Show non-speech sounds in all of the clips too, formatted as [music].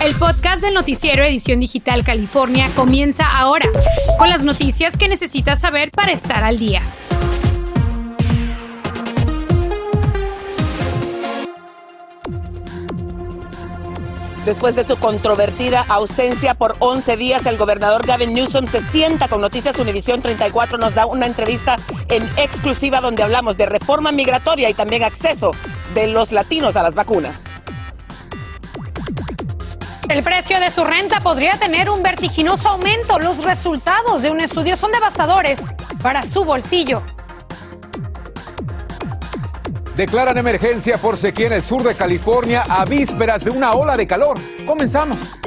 El podcast del noticiero Edición Digital California comienza ahora, con las noticias que necesitas saber para estar al día. Después de su controvertida ausencia por 11 días, el gobernador Gavin Newsom se sienta con Noticias Univisión 34. Nos da una entrevista en exclusiva donde hablamos de reforma migratoria y también acceso de los latinos a las vacunas. El precio de su renta podría tener un vertiginoso aumento. Los resultados de un estudio son devastadores para su bolsillo. Declaran emergencia por sequía en el sur de California a vísperas de una ola de calor. Comenzamos.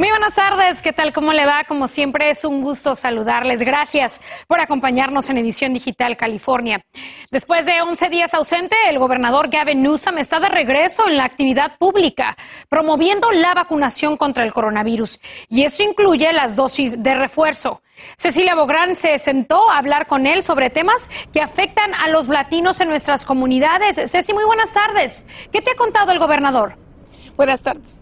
Muy buenas tardes, ¿qué tal? ¿Cómo le va? Como siempre es un gusto saludarles. Gracias por acompañarnos en Edición Digital California. Después de 11 días ausente, el gobernador Gavin Newsom está de regreso en la actividad pública, promoviendo la vacunación contra el coronavirus. Y eso incluye las dosis de refuerzo. Cecilia Bográn se sentó a hablar con él sobre temas que afectan a los latinos en nuestras comunidades. Ceci, muy buenas tardes. ¿Qué te ha contado el gobernador? Buenas tardes.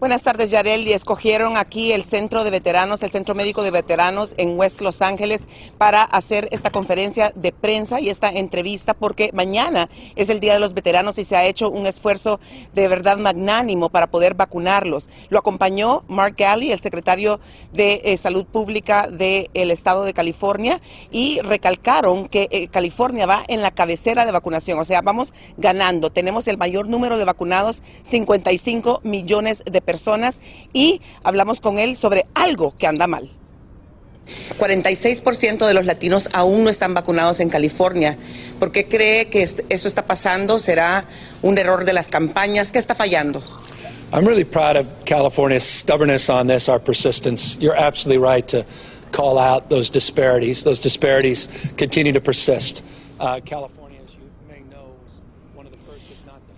Buenas tardes, Yarel. Y escogieron aquí el Centro de Veteranos, el Centro Médico de Veteranos en West Los Ángeles para hacer esta conferencia de prensa y esta entrevista porque mañana es el Día de los Veteranos y se ha hecho un esfuerzo de verdad magnánimo para poder vacunarlos. Lo acompañó Mark Galley, el secretario de eh, Salud Pública del Estado de California, y recalcaron que eh, California va en la cabecera de vacunación. O sea, vamos ganando. Tenemos el mayor número de vacunados, 55 millones de personas personas y hablamos con él sobre algo que anda mal. 46% de los latinos aún no están vacunados en California. ¿Por qué cree que eso está pasando? ¿Será un error de las campañas? ¿Qué está fallando? I'm really proud of California's stubbornness on this, our persistence. You're absolutely right to call out those disparities. Those disparities continue to persist. Uh, California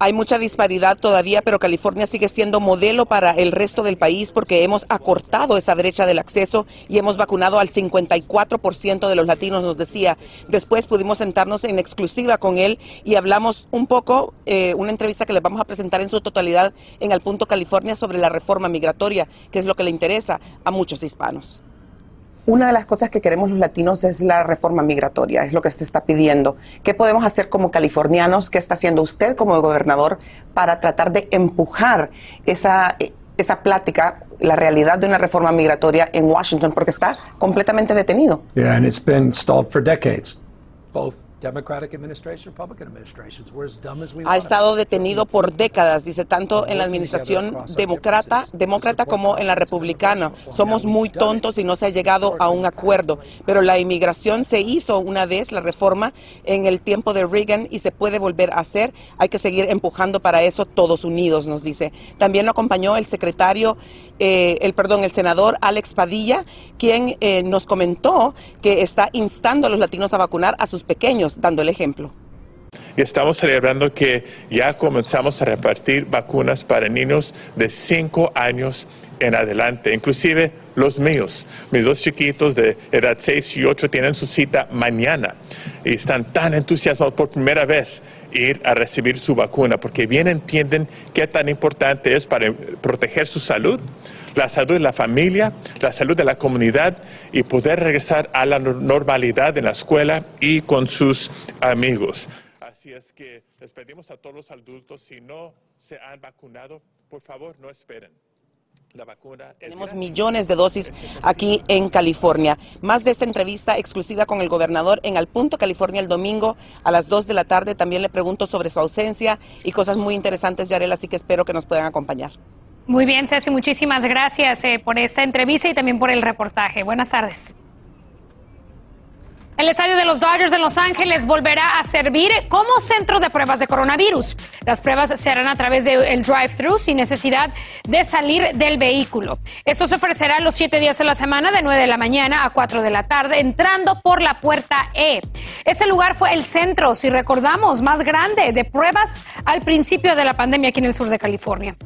Hay mucha disparidad todavía, pero California sigue siendo modelo para el resto del país porque hemos acortado esa brecha del acceso y hemos vacunado al 54% de los latinos, nos decía. Después pudimos sentarnos en exclusiva con él y hablamos un poco, eh, una entrevista que les vamos a presentar en su totalidad en Al Punto California sobre la reforma migratoria, que es lo que le interesa a muchos hispanos. Una de las cosas que queremos los latinos es la reforma migratoria, es lo que se está pidiendo. ¿Qué podemos hacer como californianos? ¿Qué está haciendo usted como gobernador para tratar de empujar esa, esa plática, la realidad de una reforma migratoria en Washington? Porque está completamente detenido. Yeah, and it's been stalled for decades. Ha estado detenido por décadas, dice, tanto en la administración demócrata, demócrata como en la republicana. Somos muy tontos y no se ha llegado a un acuerdo. Pero la inmigración se hizo una vez, la reforma, en el tiempo de Reagan y se puede volver a hacer. Hay que seguir empujando para eso todos unidos, nos dice. También lo acompañó el secretario, eh, el perdón, el senador Alex Padilla, quien eh, nos comentó que está instando a los latinos a vacunar a sus pequeños dando el ejemplo. Y estamos celebrando que ya comenzamos a repartir vacunas para niños de 5 años en adelante, inclusive los míos. Mis dos chiquitos de edad 6 y 8 tienen su cita mañana y están tan entusiasmados por primera vez ir a recibir su vacuna porque bien entienden qué tan importante es para proteger su salud la salud de la familia, la salud de la comunidad y poder regresar a la normalidad en la escuela y con sus amigos. Así es que les pedimos a todos los adultos, si no se han vacunado, por favor no esperen. La vacuna Tenemos millones de dosis aquí en California. Más de esta entrevista exclusiva con el gobernador en Al Punto, California, el domingo a las 2 de la tarde. También le pregunto sobre su ausencia y cosas muy interesantes, Yarel, así que espero que nos puedan acompañar. Muy bien, Ceci, muchísimas gracias eh, por esta entrevista y también por el reportaje. Buenas tardes. El estadio de los Dodgers de Los Ángeles volverá a servir como centro de pruebas de coronavirus. Las pruebas se harán a través del drive-thru sin necesidad de salir del vehículo. Eso se ofrecerá los siete días de la semana de 9 de la mañana a 4 de la tarde, entrando por la puerta E. Ese lugar fue el centro, si recordamos, más grande de pruebas al principio de la pandemia aquí en el sur de California.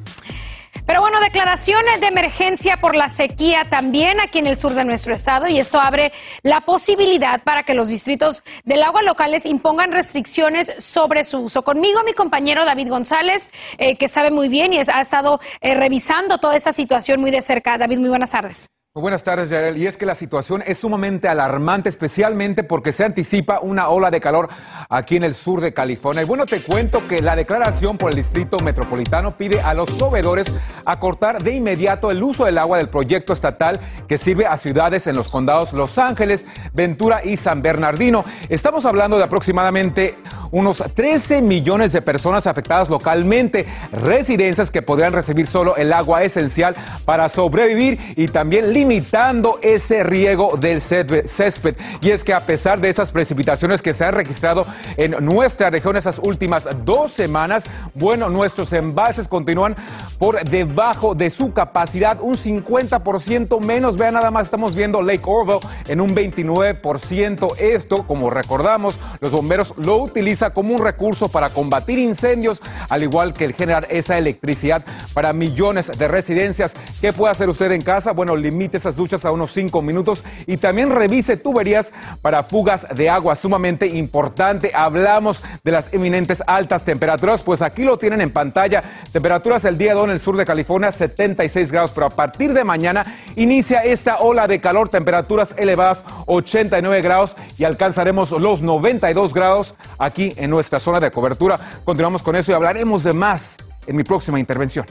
Pero bueno, declaraciones de emergencia por la sequía también aquí en el sur de nuestro estado y esto abre la posibilidad para que los distritos del agua locales impongan restricciones sobre su uso. Conmigo mi compañero David González, eh, que sabe muy bien y ha estado eh, revisando toda esa situación muy de cerca. David, muy buenas tardes. Buenas tardes, Yarel. Y es que la situación es sumamente alarmante, especialmente porque se anticipa una ola de calor aquí en el sur de California. Y bueno, te cuento que la declaración por el Distrito Metropolitano pide a los proveedores acortar de inmediato el uso del agua del proyecto estatal que sirve a ciudades en los condados Los Ángeles, Ventura y San Bernardino. Estamos hablando de aproximadamente unos 13 millones de personas afectadas localmente, residencias que podrían recibir solo el agua esencial para sobrevivir y también limitando ese riego del césped. Y es que a pesar de esas precipitaciones que se han registrado en nuestra región esas últimas dos semanas, bueno, nuestros embalses continúan por debajo de su capacidad, un 50% menos. Vean, nada más estamos viendo Lake Orville en un 29%. Esto, como recordamos, los bomberos lo utilizan como un recurso para combatir incendios, al igual que el generar esa electricidad para millones de residencias. ¿Qué puede hacer usted en casa? Bueno, limite esas duchas a unos 5 minutos y también revise tuberías para fugas de agua, sumamente importante. Hablamos de las eminentes altas temperaturas, pues aquí lo tienen en pantalla. Temperaturas el día de hoy en el sur de California, 76 grados, pero a partir de mañana inicia esta ola de calor, temperaturas elevadas, 89 grados y alcanzaremos los 92 grados aquí en nuestra zona de cobertura. Continuamos con eso y hablaremos de más en mi próxima intervención.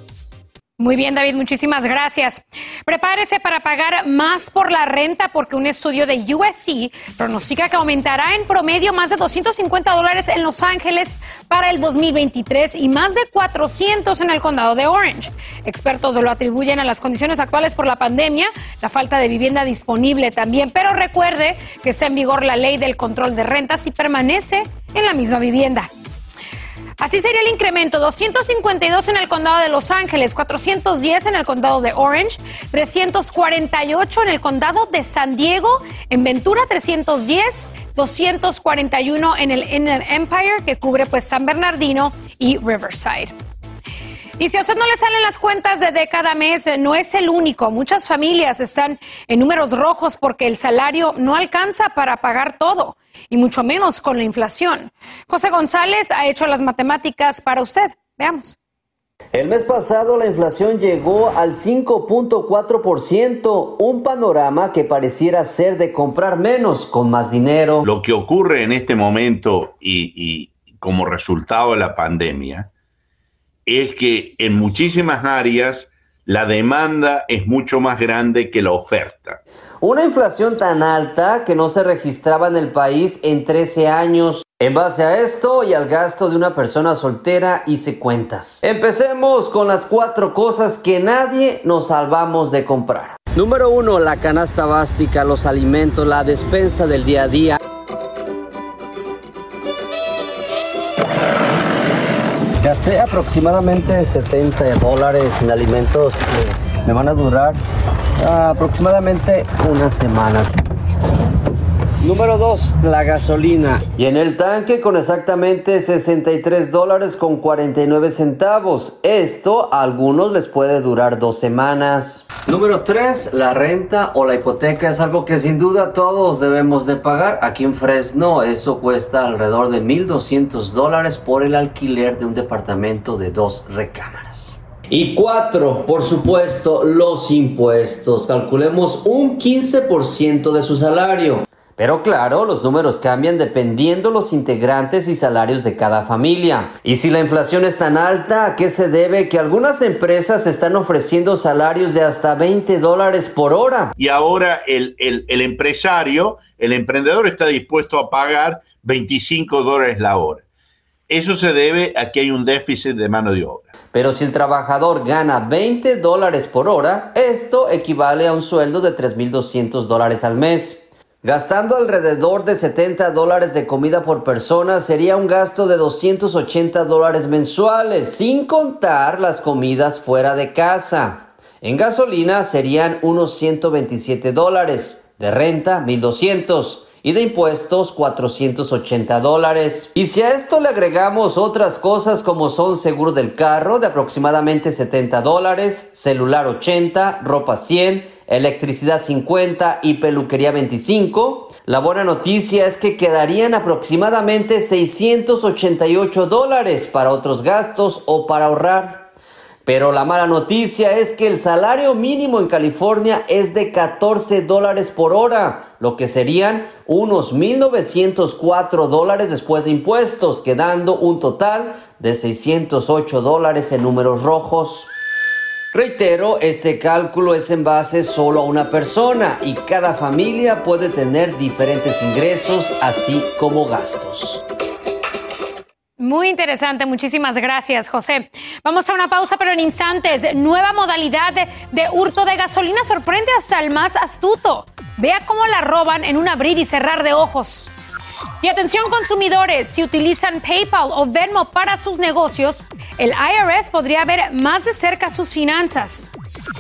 Muy bien, David, muchísimas gracias. Prepárese para pagar más por la renta porque un estudio de USC pronostica que aumentará en promedio más de 250 dólares en Los Ángeles para el 2023 y más de 400 en el condado de Orange. Expertos lo atribuyen a las condiciones actuales por la pandemia, la falta de vivienda disponible también, pero recuerde que está en vigor la ley del control de rentas y permanece en la misma vivienda. Así sería el incremento, 252 en el condado de Los Ángeles, 410 en el condado de Orange, 348 en el condado de San Diego, en Ventura 310, 241 en el Empire que cubre pues San Bernardino y Riverside. Y si a usted no le salen las cuentas de, de cada mes, no es el único. Muchas familias están en números rojos porque el salario no alcanza para pagar todo y mucho menos con la inflación. José González ha hecho las matemáticas para usted. Veamos. El mes pasado la inflación llegó al 5.4%, un panorama que pareciera ser de comprar menos con más dinero. Lo que ocurre en este momento y, y como resultado de la pandemia es que en muchísimas áreas la demanda es mucho más grande que la oferta. Una inflación tan alta que no se registraba en el país en 13 años. En base a esto y al gasto de una persona soltera, hice cuentas. Empecemos con las cuatro cosas que nadie nos salvamos de comprar. Número uno, la canasta básica, los alimentos, la despensa del día a día. Gasté aproximadamente 70 dólares en alimentos que me van a durar aproximadamente una semana. Número 2, la gasolina. Y en el tanque con exactamente 63 dólares con 49 centavos. Esto a algunos les puede durar dos semanas. Número 3, la renta o la hipoteca es algo que sin duda todos debemos de pagar. Aquí en Fresno eso cuesta alrededor de 1.200 dólares por el alquiler de un departamento de dos recámaras. Y cuatro, por supuesto, los impuestos. Calculemos un 15% de su salario. Pero claro, los números cambian dependiendo los integrantes y salarios de cada familia. Y si la inflación es tan alta, ¿a qué se debe que algunas empresas están ofreciendo salarios de hasta 20 dólares por hora? Y ahora el, el empresario, el emprendedor está dispuesto a pagar 25 dólares la hora. Eso se debe a que hay un déficit de mano de obra. Pero si el trabajador gana 20 dólares por hora, esto equivale a un sueldo de 3.200 dólares al mes. Gastando alrededor de 70 dólares de comida por persona sería un gasto de 280 dólares mensuales, sin contar las comidas fuera de casa. En gasolina serían unos 127 dólares, de renta 1200 y de impuestos 480 dólares. Y si a esto le agregamos otras cosas como son seguro del carro de aproximadamente 70 dólares, celular 80, ropa 100, electricidad 50 y peluquería 25, la buena noticia es que quedarían aproximadamente 688 dólares para otros gastos o para ahorrar. Pero la mala noticia es que el salario mínimo en California es de 14 dólares por hora, lo que serían unos 1.904 dólares después de impuestos, quedando un total de 608 dólares en números rojos. Reitero, este cálculo es en base solo a una persona y cada familia puede tener diferentes ingresos así como gastos. Muy interesante, muchísimas gracias, José. Vamos a una pausa, pero en instantes, nueva modalidad de, hurto de gasolina sorprende hasta el más astuto. Vea cómo la roban en un abrir y cerrar de ojos. Y atención consumidores, si utilizan PayPal o Venmo para sus negocios, el IRS podría ver más de cerca sus finanzas.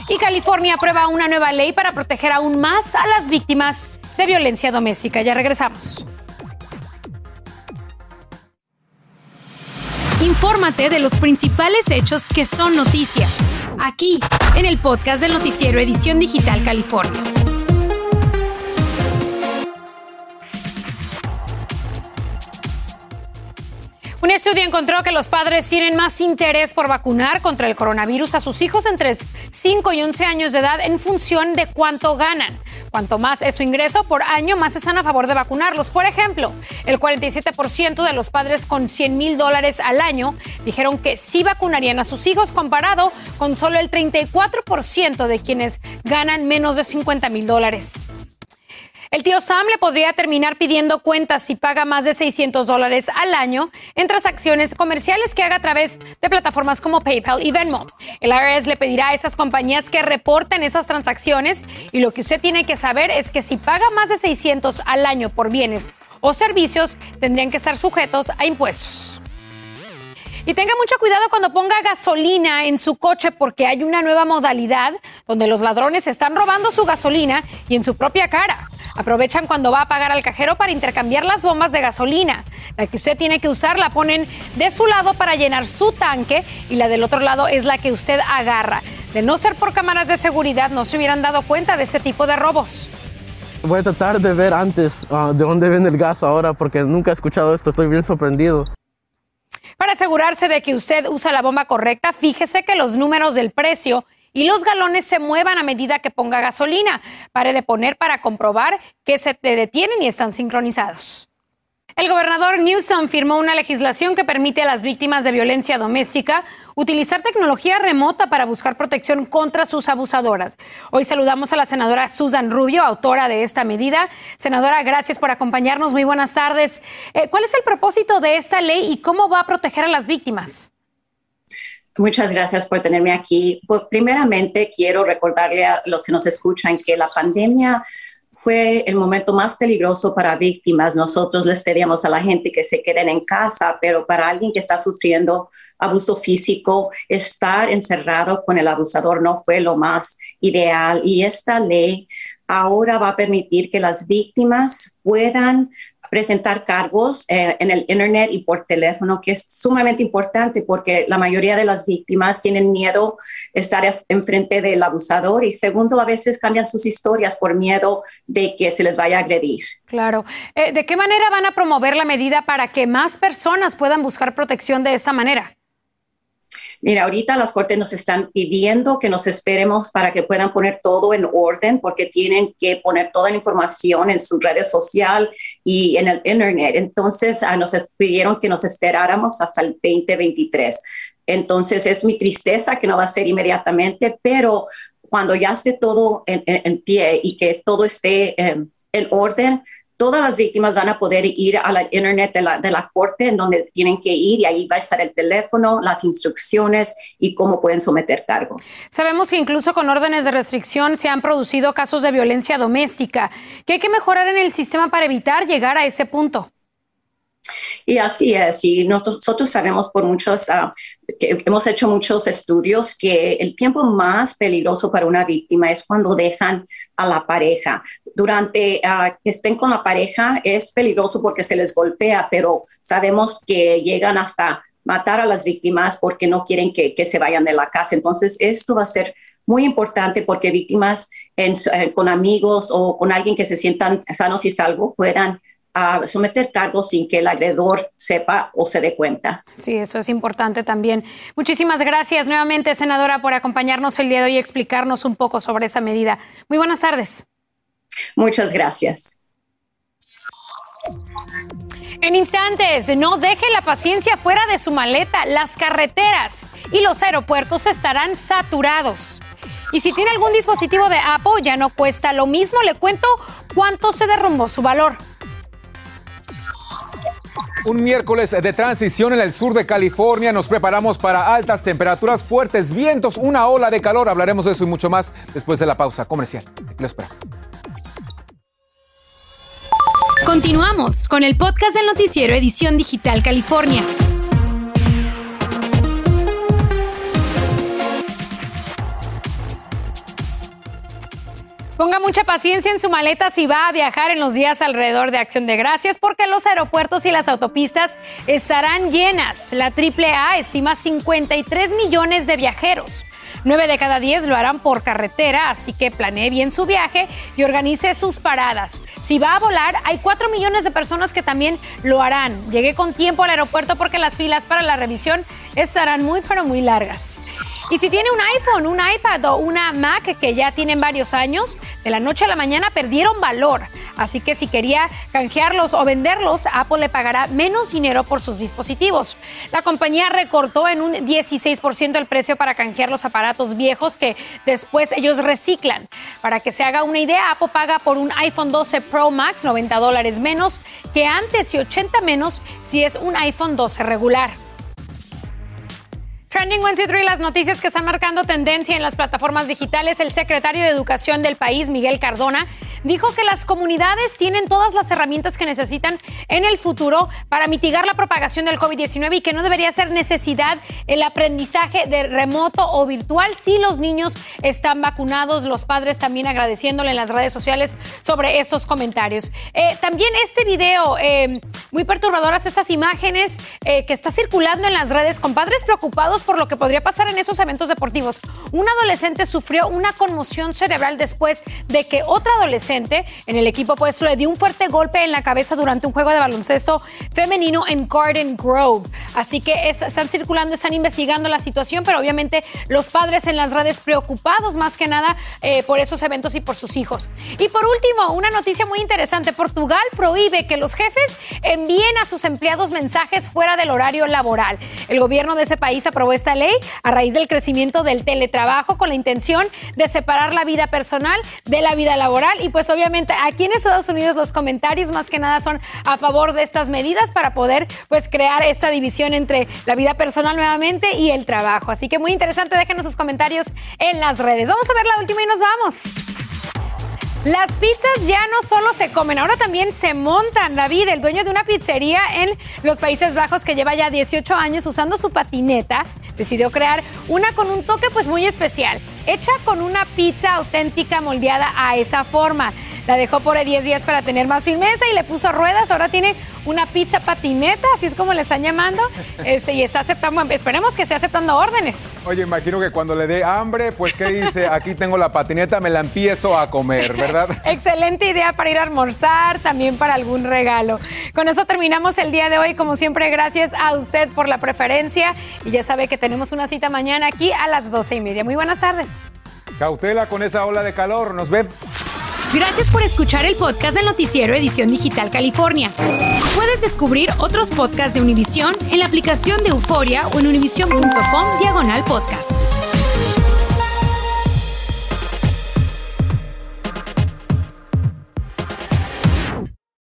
Y California aprueba una nueva ley para proteger aún más a las víctimas de violencia doméstica. Ya regresamos. Infórmate de los principales hechos que son noticia, aquí, en el podcast del noticiero Edición Digital California. Un estudio encontró que los padres tienen más interés por vacunar contra el coronavirus a sus hijos entre 5 y 11 años de edad en función de cuánto ganan. Cuanto más es su ingreso por año, más están a favor de vacunarlos. Por ejemplo, el 47% de los padres con 100 mil dólares al año dijeron que sí vacunarían a sus hijos comparado con solo el 34% de quienes ganan menos de 50 mil dólares. El tío Sam le podría terminar pidiendo cuentas si paga más de 600 dólares al año en transacciones comerciales que haga a través de plataformas como PayPal y Venmo. El IRS le pedirá a esas compañías que reporten esas transacciones y lo que usted tiene que saber es que si paga más de 600 al año por bienes o servicios, tendrían que estar sujetos a impuestos. Y tenga mucho cuidado cuando ponga gasolina en su coche porque hay una nueva modalidad donde los ladrones están robando su gasolina y en su propia cara. Aprovechan cuando va a pagar al cajero para intercambiar las bombas de gasolina. La que usted tiene que usar la ponen de su lado para llenar su tanque y la del otro lado es la que usted agarra. De no ser por cámaras de seguridad no se hubieran dado cuenta de ese tipo de robos. Voy a tratar de ver antes ah, de dónde viene el gas ahora porque nunca he escuchado esto, estoy bien sorprendido. Para asegurarse de que usted usa la bomba correcta, fíjese que los números del precio y los galones se muevan a medida que ponga gasolina. Pare de poner para comprobar que se te detienen y están sincronizados. El gobernador Newsom firmó una legislación que permite a las víctimas de violencia doméstica utilizar tecnología remota para buscar protección contra sus abusadoras. Hoy saludamos a la senadora Susan Rubio, autora de esta medida. Senadora, gracias por acompañarnos. Muy buenas tardes. Eh, ¿Cuál es el propósito de esta ley y cómo va a proteger a las víctimas? Muchas gracias por tenerme aquí. Pues, primeramente, quiero recordarle a los que nos escuchan que la pandemia fue el momento más peligroso para víctimas. Nosotros les pedíamos a la gente que se queden en casa, pero para alguien que está sufriendo abuso físico, estar encerrado con el abusador no fue lo más ideal. Y esta ley ahora va a permitir que las víctimas puedan presentar cargos eh, en el Internet y por teléfono, que es sumamente importante porque la mayoría de las víctimas tienen miedo estar enfrente del abusador y segundo, a veces cambian sus historias por miedo de que se les vaya a agredir. Claro. Eh, ¿De qué manera van a promover la medida para que más personas puedan buscar protección de esta manera? Mira, ahorita las cortes nos están pidiendo que nos esperemos para que puedan poner todo en orden porque tienen que poner toda la información en sus redes sociales y en el internet. Entonces, ah, nos pidieron que nos esperáramos hasta el 2023. Entonces, es mi tristeza que no va a ser inmediatamente, pero cuando ya esté todo en, pie y que todo esté em, en orden, todas las víctimas van a poder ir a la internet de la, corte en donde tienen que ir y ahí va a estar el teléfono, las instrucciones y cómo pueden someter cargos. Sabemos que incluso con órdenes de restricción se han producido casos de violencia doméstica. ¿Qué hay que mejorar en el sistema para evitar llegar a ese punto? Y así es, y nosotros sabemos por muchos, ah, que hemos hecho muchos estudios que el tiempo más peligroso para una víctima es cuando dejan a la pareja. Durante ah, que estén con la pareja es peligroso porque se les golpea, pero sabemos que llegan hasta matar a las víctimas porque no quieren que, se vayan de la casa. Entonces, esto va a ser muy importante porque víctimas eh, con amigos o con alguien que se sientan sanos y salvos puedan a someter cargos sin que el agredor sepa o se dé cuenta. Sí, eso es importante también. Muchísimas gracias nuevamente, senadora, por acompañarnos el día de hoy y explicarnos un poco sobre esa medida. Muy buenas tardes. Muchas gracias. En instantes, no deje la paciencia fuera de su maleta. Las carreteras y los aeropuertos estarán saturados. Y si tiene algún dispositivo de Apple, ya no cuesta lo mismo. Le cuento cuánto se derrumbó su valor. Un miércoles de transición en el sur de California. Nos preparamos para altas temperaturas, fuertes vientos, una ola de calor. Hablaremos de eso y mucho más después de la pausa comercial. Lo espero. Continuamos con el podcast del noticiero Edición Digital California. Ponga mucha paciencia en su maleta si va a viajar en los días alrededor de Acción de Gracias, porque los aeropuertos y las autopistas estarán llenas. La AAA estima 53 millones de viajeros. 9 de cada 10 lo harán por carretera, así que planee bien su viaje y organice sus paradas. Si va a volar, hay 4 millones de personas que también lo harán. Llegué con tiempo al aeropuerto porque las filas para la revisión estarán muy, pero muy largas. Y si tiene un iPhone, un iPad o una Mac que ya tienen varios años, de la noche a la mañana perdieron valor. Así que si quería canjearlos o venderlos, Apple le pagará menos dinero por sus dispositivos. La compañía recortó en un 16% el precio para canjear los aparatos viejos que después ellos reciclan. Para que se haga una idea, Apple paga por un iPhone 12 Pro Max 90 dólares menos que antes y 80 menos si es un iPhone 12 regular. Trending 123, las noticias que están marcando tendencia en las plataformas digitales. El secretario de Educación del país, Miguel Cardona, dijo que las comunidades tienen todas las herramientas que necesitan en el futuro para mitigar la propagación del COVID-19 y que no debería ser necesidad el aprendizaje de remoto o virtual si los niños están vacunados. Los padres también agradeciéndole en las redes sociales sobre estos comentarios. Eh, también este video, eh, muy perturbadoras estas imágenes eh, que está circulando en las redes con padres preocupados por lo que podría pasar en esos eventos deportivos. Un adolescente sufrió una conmoción cerebral después de que otra adolescente en el equipo pues le dio un fuerte golpe en la cabeza durante un juego de baloncesto femenino en Garden Grove. Así que están circulando, están investigando la situación, pero obviamente los padres en las redes preocupados más que nada eh, por esos eventos y por sus hijos. Y por último, una noticia muy interesante. Portugal prohíbe que los jefes envíen a sus empleados mensajes fuera del horario laboral. El gobierno de ese país aprobó esta ley a raíz del crecimiento del teletrabajo con la intención de separar la vida personal de la vida laboral y pues pues, obviamente aquí en Estados Unidos los comentarios más que nada son a favor de estas medidas para poder pues crear esta división entre la vida personal nuevamente y el trabajo. Así que muy interesante, déjenos sus comentarios en las redes. Vamos a ver la última y nos vamos. Las pizzas ya no solo se comen, ahora también se montan. David, el dueño de una pizzería en los Países Bajos que lleva ya 18 años usando su patineta, decidió crear una con un toque pues muy especial, hecha con una pizza auténtica moldeada a esa forma. La dejó por 10 días para tener más firmeza y le puso ruedas. Ahora tiene una pizza patineta, así es como le están llamando. [laughs] Este, y está aceptando, esperemos que esté aceptando órdenes. Oye, imagino que cuando le dé hambre, pues ¿qué dice? Aquí tengo la patineta, me la empiezo a comer, ¿verdad? [laughs] [laughs] Excelente idea para ir a almorzar, también para algún regalo. Con eso terminamos el día de hoy. Como siempre, gracias a usted por la preferencia. Y ya sabe que tenemos una cita mañana aquí a las doce y media. Muy buenas tardes. Cautela con esa ola de calor. Nos vemos. Gracias por escuchar el podcast del noticiero Edición Digital California. Puedes descubrir otros podcasts de Univision en la aplicación de Euforia o en univision.com diagonal podcast.